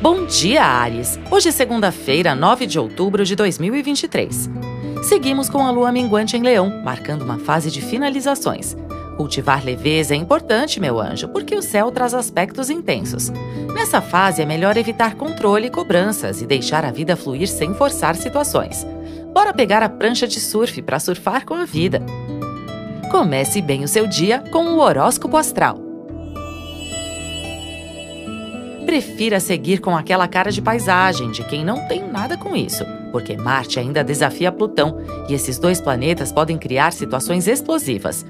Bom dia, Ares! Hoje é segunda-feira, 9 de outubro de 2023. Seguimos com a lua minguante em Leão, marcando uma fase de finalizações. Cultivar leveza é importante, meu anjo, porque o céu traz aspectos intensos. Nessa fase é melhor evitar controle e cobranças e deixar a vida fluir sem forçar situações. Bora pegar a prancha de surf para surfar com a vida. Comece bem o seu dia com o horóscopo astral. Prefira seguir com aquela cara de paisagem de quem não tem nada com isso, porque Marte ainda desafia Plutão e esses dois planetas podem criar situações explosivas.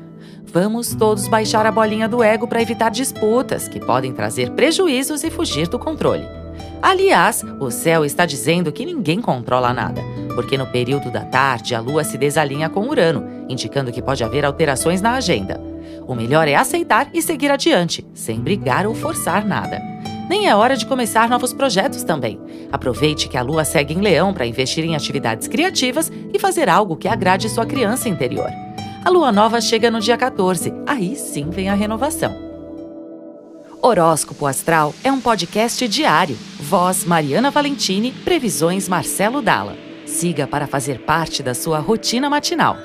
Vamos todos baixar a bolinha do ego para evitar disputas que podem trazer prejuízos e fugir do controle. Aliás, o céu está dizendo que ninguém controla nada, porque no período da tarde a lua se desalinha com Urano, indicando que pode haver alterações na agenda. O melhor é aceitar e seguir adiante, sem brigar ou forçar nada. Nem é hora de começar novos projetos também. Aproveite que a lua segue em leão para investir em atividades criativas e fazer algo que agrade sua criança interior. A lua nova chega no dia 14, aí sim vem a renovação. Horóscopo Astral é um podcast diário. Voz Mariana Valentini, previsões Marcelo Dalla. Siga para fazer parte da sua rotina matinal.